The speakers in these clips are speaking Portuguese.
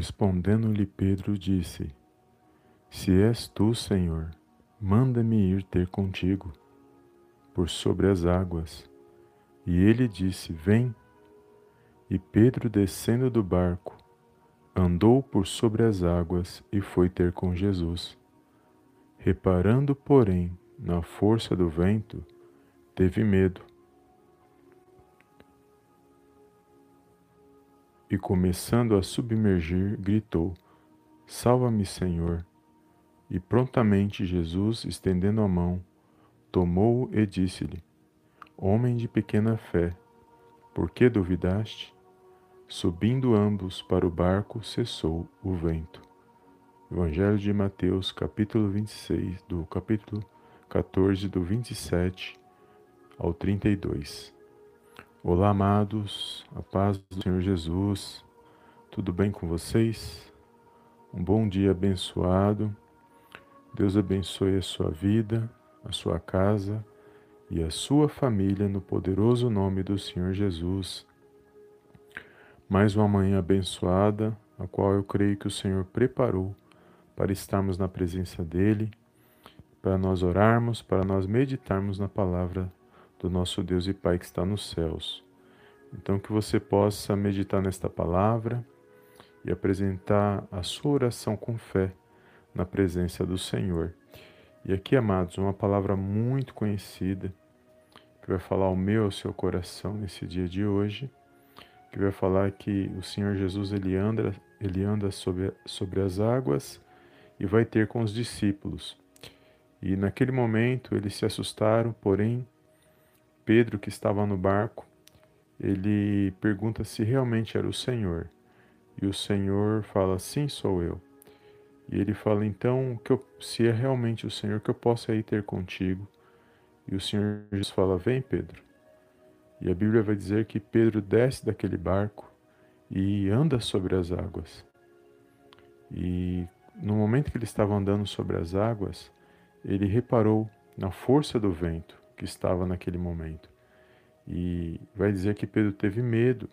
Respondendo-lhe Pedro, disse: Se és tu, Senhor, manda-me ir ter contigo por sobre as águas. E ele disse: Vem. E Pedro, descendo do barco, andou por sobre as águas e foi ter com Jesus. Reparando, porém, na força do vento, teve medo. E começando a submergir, gritou: Salva-me, Senhor! E prontamente Jesus, estendendo a mão, tomou-o e disse-lhe: Homem de pequena fé, por que duvidaste? Subindo ambos para o barco, cessou o vento. Evangelho de Mateus, capítulo 26, do capítulo 14, do 27 ao 32. Olá, amados, a paz do Senhor Jesus, tudo bem com vocês? Um bom dia abençoado. Deus abençoe a sua vida, a sua casa e a sua família no poderoso nome do Senhor Jesus. Mais uma manhã abençoada, a qual eu creio que o Senhor preparou para estarmos na presença dEle, para nós orarmos, para nós meditarmos na palavra do nosso Deus e Pai que está nos céus. Então, que você possa meditar nesta palavra e apresentar a sua oração com fé na presença do Senhor. E aqui, amados, uma palavra muito conhecida que vai falar ao meu, ao seu coração nesse dia de hoje, que vai falar que o Senhor Jesus ele anda, ele anda sobre, sobre as águas e vai ter com os discípulos. E naquele momento eles se assustaram, porém Pedro, que estava no barco, ele pergunta se realmente era o Senhor. E o Senhor fala: Sim, sou eu. E ele fala então que eu, se é realmente o Senhor que eu possa ir ter contigo. E o Senhor Jesus fala: Vem, Pedro. E a Bíblia vai dizer que Pedro desce daquele barco e anda sobre as águas. E no momento que ele estava andando sobre as águas, ele reparou na força do vento que estava naquele momento. E vai dizer que Pedro teve medo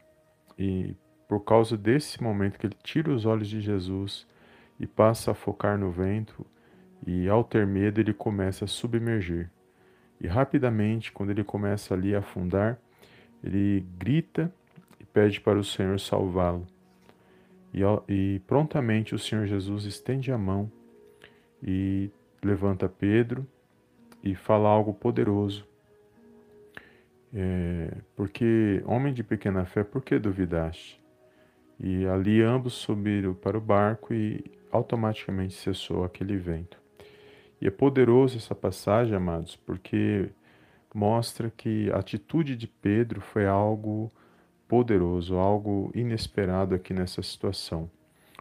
e por causa desse momento que ele tira os olhos de Jesus e passa a focar no vento, e ao ter medo ele começa a submergir. E rapidamente, quando ele começa ali a afundar, ele grita e pede para o Senhor salvá-lo. E, e, prontamente o Senhor Jesus estende a mão e levanta Pedro e fala algo poderoso. É, porque, homem de pequena fé, por que duvidaste? E ali ambos subiram para o barco e automaticamente cessou aquele vento. E é poderoso essa passagem, amados, porque mostra que a atitude de Pedro foi algo poderoso, algo inesperado aqui nessa situação.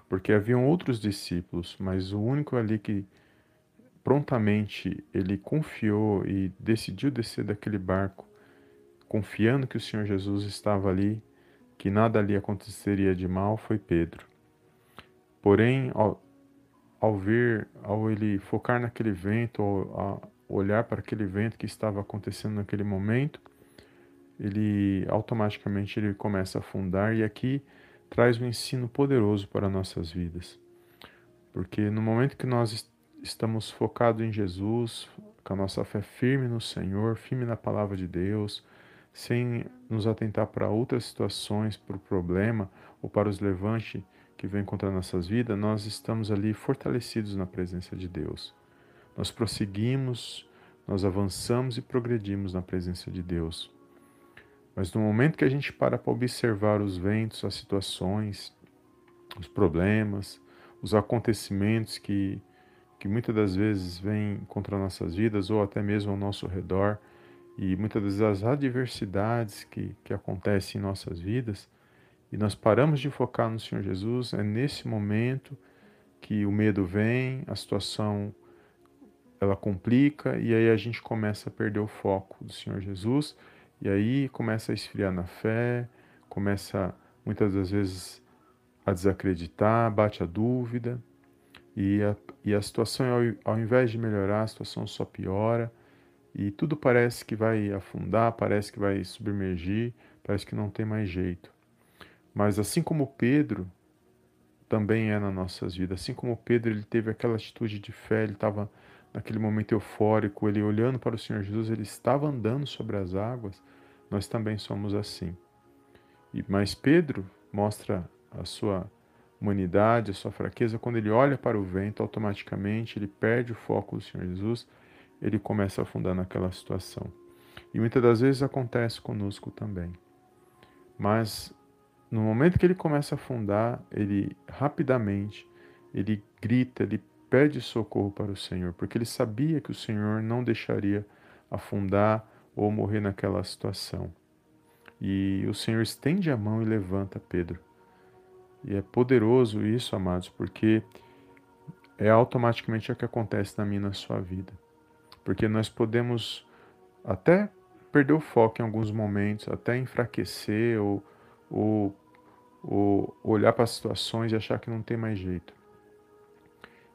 Porque haviam outros discípulos, mas o único ali que prontamente ele confiou e decidiu descer daquele barco, confiando que o Senhor Jesus estava ali, que nada ali aconteceria de mal, foi Pedro. Porém, ao, ao ver, ao ele focar naquele vento, ao olhar para aquele vento que estava acontecendo naquele momento, ele automaticamente ele começa a afundar e aqui traz um ensino poderoso para nossas vidas. Porque no momento que nós estamos focados em Jesus, com a nossa fé firme no Senhor, firme na palavra de Deus, sem nos atentar para outras situações, para o problema ou para os levantes que vem contra nossas vidas, nós estamos ali fortalecidos na presença de Deus. Nós prosseguimos, nós avançamos e progredimos na presença de Deus. Mas no momento que a gente para para observar os ventos, as situações, os problemas, os acontecimentos que, que muitas das vezes vêm contra nossas vidas ou até mesmo ao nosso redor, e muitas vezes as adversidades que, que acontecem em nossas vidas, e nós paramos de focar no Senhor Jesus, é nesse momento que o medo vem, a situação ela complica e aí a gente começa a perder o foco do Senhor Jesus e aí começa a esfriar na fé, começa muitas das vezes a desacreditar, bate a dúvida e a, e a situação, ao, ao invés de melhorar, a situação só piora e tudo parece que vai afundar, parece que vai submergir, parece que não tem mais jeito. Mas assim como Pedro também é nas nossas vidas. Assim como Pedro, ele teve aquela atitude de fé, ele estava naquele momento eufórico, ele olhando para o Senhor Jesus, ele estava andando sobre as águas. Nós também somos assim. E mas Pedro mostra a sua humanidade, a sua fraqueza quando ele olha para o vento, automaticamente ele perde o foco do Senhor Jesus, ele começa a afundar naquela situação. E muitas das vezes acontece conosco também. Mas no momento que ele começa a afundar, ele rapidamente, ele grita, ele pede socorro para o Senhor, porque ele sabia que o Senhor não deixaria afundar ou morrer naquela situação. E o Senhor estende a mão e levanta Pedro. E é poderoso isso, amados, porque é automaticamente o que acontece na minha e na sua vida. Porque nós podemos até perder o foco em alguns momentos, até enfraquecer ou, ou, ou olhar para as situações e achar que não tem mais jeito.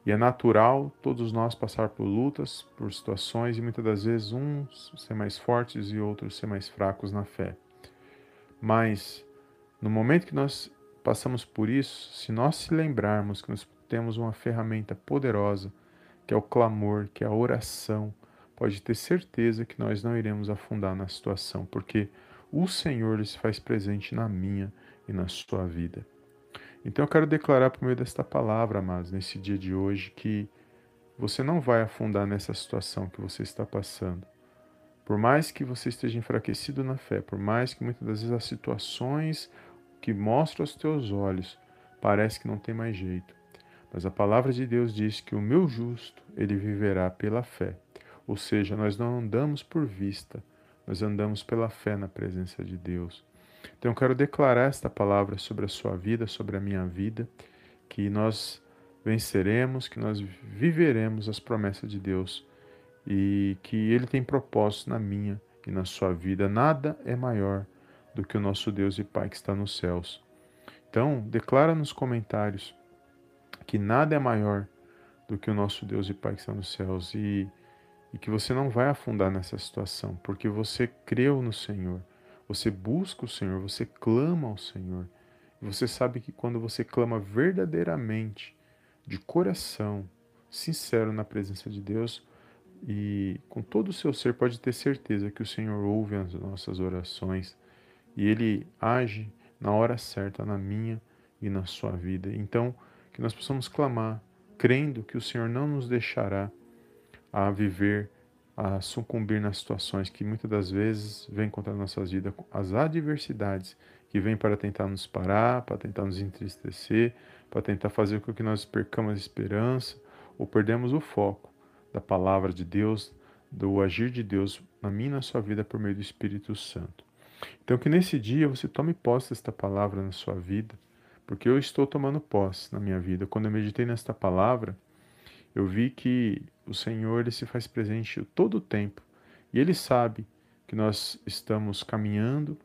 E é natural todos nós passar por lutas, por situações e muitas das vezes uns ser mais fortes e outros ser mais fracos na fé. Mas no momento que nós passamos por isso, se nós se lembrarmos que nós temos uma ferramenta poderosa, que é o clamor, que é a oração, pode ter certeza que nós não iremos afundar na situação, porque o Senhor se faz presente na minha e na sua vida. Então eu quero declarar por meio desta palavra, amados, nesse dia de hoje, que você não vai afundar nessa situação que você está passando. Por mais que você esteja enfraquecido na fé, por mais que muitas das vezes as situações que mostram aos teus olhos parece que não tem mais jeito. Mas a palavra de Deus diz que o meu justo, ele viverá pela fé. Ou seja, nós não andamos por vista, nós andamos pela fé na presença de Deus. Então eu quero declarar esta palavra sobre a sua vida, sobre a minha vida, que nós venceremos, que nós viveremos as promessas de Deus e que Ele tem propósito na minha e na sua vida. Nada é maior do que o nosso Deus e Pai que está nos céus. Então, declara nos comentários que nada é maior do que o nosso Deus e Pai que está nos céus e e que você não vai afundar nessa situação, porque você creu no Senhor, você busca o Senhor, você clama ao Senhor. Você sabe que quando você clama verdadeiramente, de coração, sincero na presença de Deus, e com todo o seu ser, pode ter certeza que o Senhor ouve as nossas orações e Ele age na hora certa na minha e na sua vida. Então, que nós possamos clamar, crendo que o Senhor não nos deixará a viver, a sucumbir nas situações que muitas das vezes vêm contra nossas vidas, as adversidades que vêm para tentar nos parar, para tentar nos entristecer, para tentar fazer com que nós percamos a esperança ou perdemos o foco da palavra de Deus, do agir de Deus na minha e na sua vida por meio do Espírito Santo. Então que nesse dia você tome posse desta palavra na sua vida, porque eu estou tomando posse na minha vida. Quando eu meditei nesta palavra, eu vi que o Senhor ele se faz presente todo o tempo e Ele sabe que nós estamos caminhando,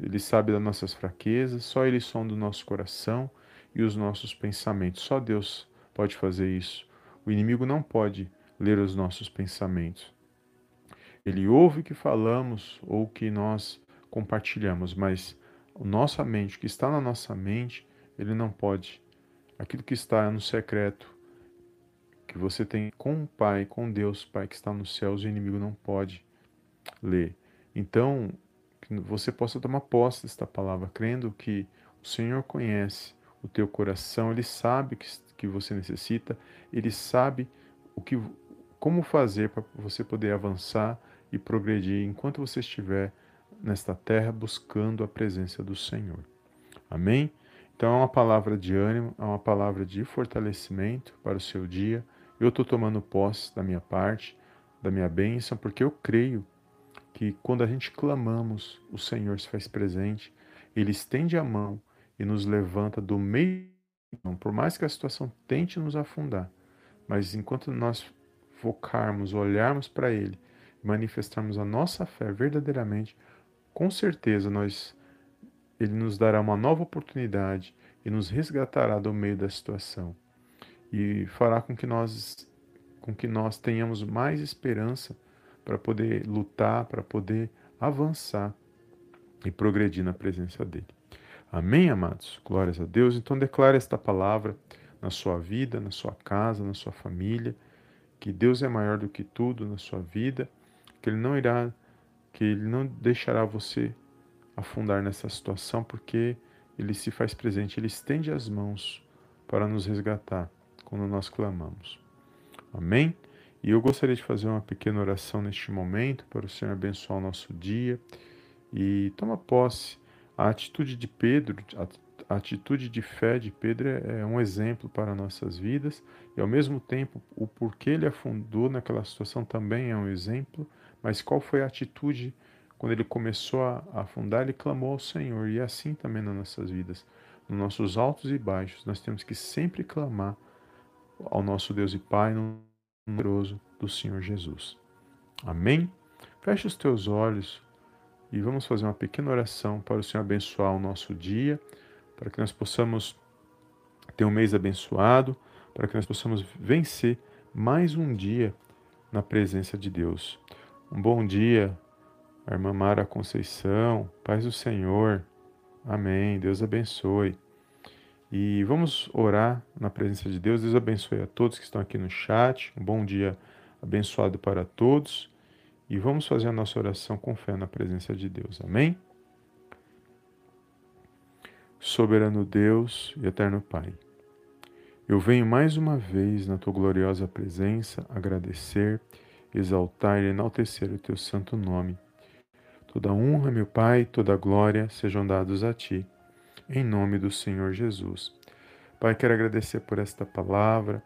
Ele sabe das nossas fraquezas, só Ele sonda o nosso coração e os nossos pensamentos. Só Deus pode fazer isso. O inimigo não pode ler os nossos pensamentos. Ele ouve o que falamos ou que nós compartilhamos, mas nossa mente, o que está na nossa mente, ele não pode. Aquilo que está no secreto, que você tem com o Pai, com Deus, Pai que está nos céus, o inimigo não pode ler. Então, que você possa tomar posse desta palavra, crendo que o Senhor conhece o teu coração, Ele sabe que, que você necessita, Ele sabe o que, como fazer para você poder avançar e progredir enquanto você estiver nesta terra buscando a presença do Senhor. Amém? Então é uma palavra de ânimo, é uma palavra de fortalecimento para o seu dia eu estou tomando posse da minha parte, da minha bênção, porque eu creio que quando a gente clamamos, o Senhor se faz presente, Ele estende a mão e nos levanta do meio. Por mais que a situação tente nos afundar, mas enquanto nós focarmos, olharmos para Ele, manifestarmos a nossa fé verdadeiramente, com certeza nós Ele nos dará uma nova oportunidade e nos resgatará do meio da situação e fará com que nós com que nós tenhamos mais esperança para poder lutar, para poder avançar e progredir na presença dele. Amém, amados? Glórias a Deus. Então declare esta palavra na sua vida, na sua casa, na sua família, que Deus é maior do que tudo na sua vida, que ele não irá que ele não deixará você afundar nessa situação, porque ele se faz presente, ele estende as mãos para nos resgatar quando nós clamamos. Amém? E eu gostaria de fazer uma pequena oração neste momento para o Senhor abençoar o nosso dia e toma posse. A atitude de Pedro, a atitude de fé de Pedro é, é um exemplo para nossas vidas e ao mesmo tempo o porquê ele afundou naquela situação também é um exemplo, mas qual foi a atitude quando ele começou a afundar, ele clamou ao Senhor e é assim também nas nossas vidas, nos nossos altos e baixos, nós temos que sempre clamar ao nosso Deus e Pai no numeroso do Senhor Jesus. Amém? Feche os teus olhos e vamos fazer uma pequena oração para o Senhor abençoar o nosso dia, para que nós possamos ter um mês abençoado, para que nós possamos vencer mais um dia na presença de Deus. Um bom dia, irmã Mara Conceição, paz do Senhor. Amém. Deus abençoe. E vamos orar na presença de Deus. Deus abençoe a todos que estão aqui no chat. Um bom dia abençoado para todos. E vamos fazer a nossa oração com fé na presença de Deus. Amém? Soberano Deus e eterno Pai, eu venho mais uma vez na tua gloriosa presença agradecer, exaltar e enaltecer o teu santo nome. Toda honra, meu Pai, toda glória sejam dados a ti em nome do Senhor Jesus. Pai, quero agradecer por esta palavra,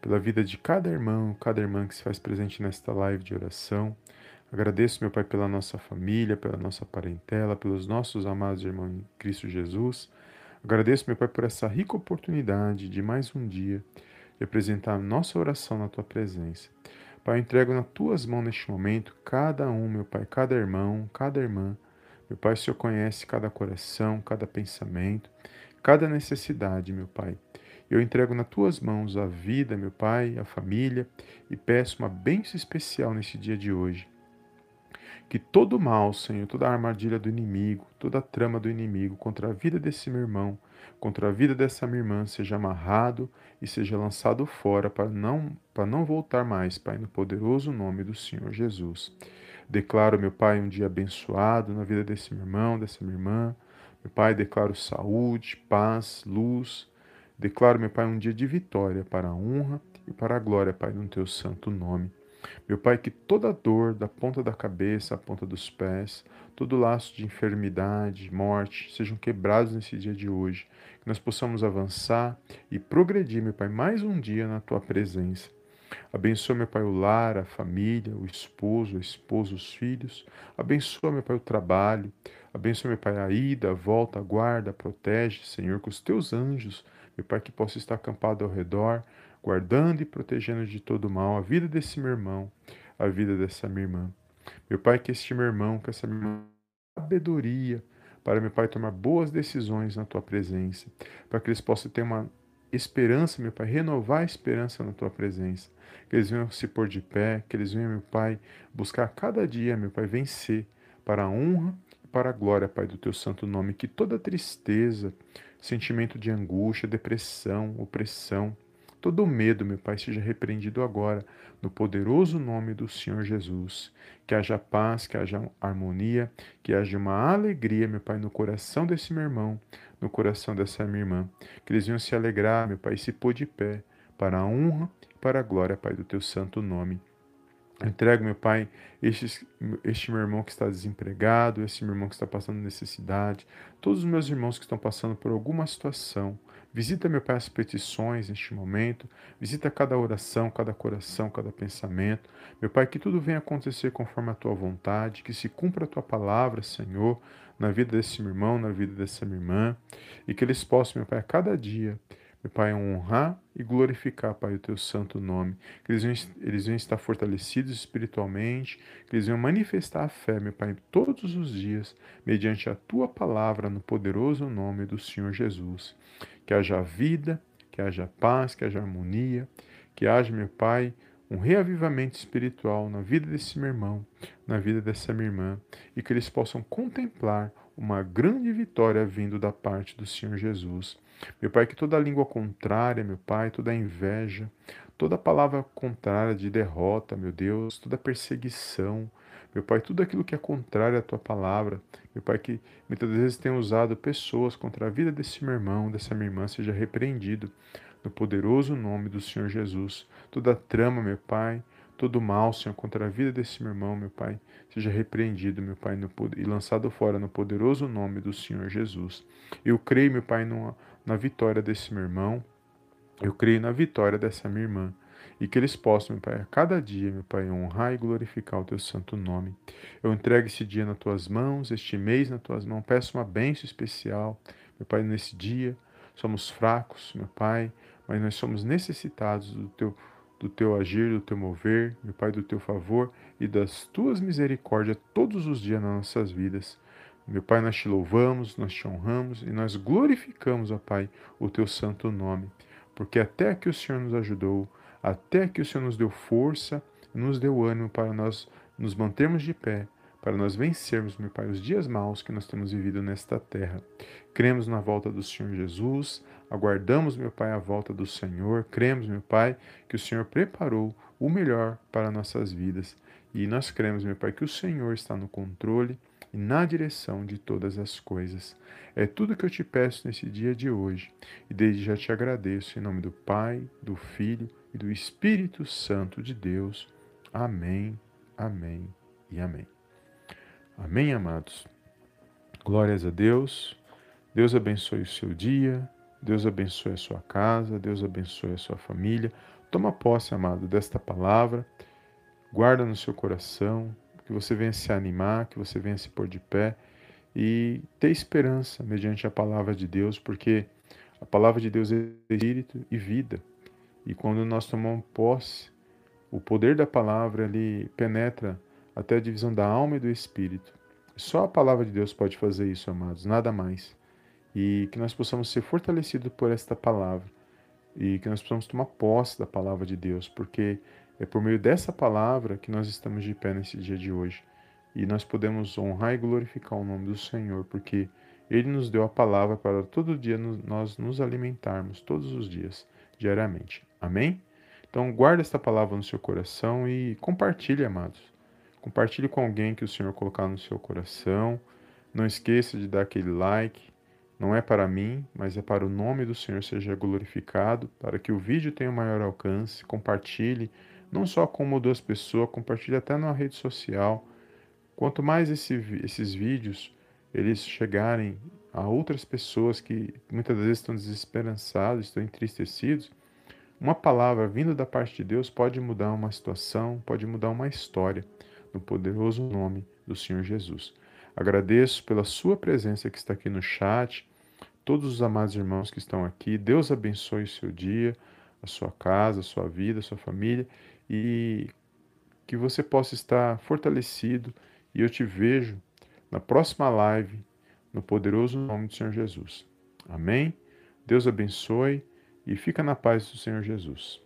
pela vida de cada irmão, cada irmã que se faz presente nesta live de oração. Agradeço, meu Pai, pela nossa família, pela nossa parentela, pelos nossos amados irmãos em Cristo Jesus. Agradeço, meu Pai, por essa rica oportunidade de mais um dia de apresentar nossa oração na tua presença. Pai, eu entrego nas tuas mãos neste momento cada um, meu Pai, cada irmão, cada irmã meu Pai, o Senhor conhece cada coração, cada pensamento, cada necessidade, meu Pai. Eu entrego nas tuas mãos a vida, meu Pai, a família e peço uma bênção especial nesse dia de hoje. Que todo mal, Senhor, toda a armadilha do inimigo, toda a trama do inimigo contra a vida desse meu irmão, contra a vida dessa minha irmã seja amarrado e seja lançado fora para não para não voltar mais, Pai, no poderoso nome do Senhor Jesus. Declaro, meu Pai, um dia abençoado na vida desse meu irmão, dessa minha irmã. Meu Pai, declaro saúde, paz, luz. Declaro, meu Pai, um dia de vitória para a honra e para a glória, Pai, no teu santo nome. Meu Pai, que toda dor, da ponta da cabeça à ponta dos pés, todo laço de enfermidade, morte, sejam quebrados nesse dia de hoje. Que nós possamos avançar e progredir, meu Pai, mais um dia na tua presença. Abençoa, meu Pai, o lar, a família, o esposo, a esposa, os filhos. Abençoa, meu Pai, o trabalho. Abençoa, meu Pai, a ida, a volta, a guarda, protege, Senhor, com os teus anjos, meu Pai, que possa estar acampado ao redor, guardando e protegendo de todo mal a vida desse meu irmão, a vida dessa minha irmã. Meu Pai, que este meu irmão, que essa minha irmã, sabedoria, para, meu Pai, tomar boas decisões na tua presença, para que eles possam ter uma esperança, meu Pai, renovar a esperança na tua presença. Que eles venham se pôr de pé, que eles venham, meu Pai, buscar cada dia, meu Pai, vencer para a honra e para a glória, Pai, do teu santo nome. Que toda tristeza, sentimento de angústia, depressão, opressão, todo medo, meu Pai, seja repreendido agora, no poderoso nome do Senhor Jesus. Que haja paz, que haja harmonia, que haja uma alegria, meu Pai, no coração desse meu irmão, no coração dessa minha irmã. Que eles venham se alegrar, meu Pai, e se pôr de pé para a honra e para a glória, Pai, do teu santo nome. Entrego, meu Pai, este, este meu irmão que está desempregado, este meu irmão que está passando necessidade, todos os meus irmãos que estão passando por alguma situação. Visita, meu Pai, as petições neste momento, visita cada oração, cada coração, cada pensamento. Meu Pai, que tudo venha acontecer conforme a tua vontade, que se cumpra a tua palavra, Senhor, na vida desse meu irmão, na vida dessa minha irmã, e que eles possam, meu Pai, a cada dia, meu Pai, honrar e glorificar, Pai, o teu santo nome. Que eles venham, eles venham estar fortalecidos espiritualmente, que eles venham manifestar a fé, meu Pai, todos os dias, mediante a tua palavra, no poderoso nome do Senhor Jesus. Que haja vida, que haja paz, que haja harmonia, que haja, meu Pai, um reavivamento espiritual na vida desse meu irmão, na vida dessa minha irmã, e que eles possam contemplar uma grande vitória vindo da parte do Senhor Jesus. Meu Pai, que toda língua contrária, meu Pai, toda inveja, toda palavra contrária de derrota, meu Deus, toda perseguição, meu Pai, tudo aquilo que é contrário à tua palavra, meu Pai, que muitas vezes tem usado pessoas contra a vida desse meu irmão, dessa minha irmã, seja repreendido no poderoso nome do Senhor Jesus. Toda trama, meu Pai, todo mal, Senhor, contra a vida desse meu irmão, meu Pai, seja repreendido, meu Pai, no, e lançado fora no poderoso nome do Senhor Jesus. Eu creio, meu Pai, numa, na vitória desse meu irmão, eu creio na vitória dessa minha irmã e que eles possam, meu Pai, a cada dia, meu Pai, honrar e glorificar o Teu santo nome. Eu entrego esse dia nas Tuas mãos, este mês nas Tuas mãos, peço uma bênção especial, meu Pai, nesse dia. Somos fracos, meu Pai, mas nós somos necessitados do Teu do teu agir, do teu mover, meu Pai, do teu favor e das tuas misericórdias todos os dias nas nossas vidas. Meu Pai, nós te louvamos, nós te honramos e nós glorificamos, ó Pai, o teu santo nome, porque até que o Senhor nos ajudou, até que o Senhor nos deu força, nos deu ânimo para nós nos mantermos de pé, para nós vencermos, meu Pai, os dias maus que nós temos vivido nesta terra. Cremos na volta do Senhor Jesus, aguardamos, meu Pai, a volta do Senhor, cremos, meu Pai, que o Senhor preparou o melhor para nossas vidas. E nós cremos, meu Pai, que o Senhor está no controle e na direção de todas as coisas. É tudo que eu te peço nesse dia de hoje. E desde já te agradeço em nome do Pai, do Filho e do Espírito Santo de Deus. Amém, amém e amém. Amém, amados. Glórias a Deus. Deus abençoe o seu dia. Deus abençoe a sua casa. Deus abençoe a sua família. Toma posse, amado, desta palavra. Guarda no seu coração. Que você venha se animar, que você venha se pôr de pé e ter esperança mediante a palavra de Deus, porque a palavra de Deus é espírito e vida. E quando nós tomamos posse, o poder da palavra ali penetra até a divisão da alma e do espírito. Só a palavra de Deus pode fazer isso, amados, nada mais. E que nós possamos ser fortalecidos por esta palavra e que nós possamos tomar posse da palavra de Deus, porque é por meio dessa palavra que nós estamos de pé nesse dia de hoje. E nós podemos honrar e glorificar o nome do Senhor, porque Ele nos deu a palavra para todo dia nós nos alimentarmos, todos os dias diariamente. Amém? Então, guarde esta palavra no seu coração e compartilhe, amados. Compartilhe com alguém que o Senhor colocar no seu coração. Não esqueça de dar aquele like. Não é para mim, mas é para o nome do Senhor seja glorificado, para que o vídeo tenha um maior alcance. Compartilhe, não só com uma ou duas pessoas, compartilhe até numa rede social. Quanto mais esse, esses vídeos eles chegarem a outras pessoas que muitas vezes estão desesperançados, estão entristecidos, uma palavra vinda da parte de Deus pode mudar uma situação, pode mudar uma história, no poderoso nome do Senhor Jesus. Agradeço pela sua presença que está aqui no chat, todos os amados irmãos que estão aqui. Deus abençoe o seu dia, a sua casa, a sua vida, a sua família e que você possa estar fortalecido. E eu te vejo na próxima live no poderoso nome do Senhor Jesus. Amém? Deus abençoe e fica na paz do Senhor Jesus.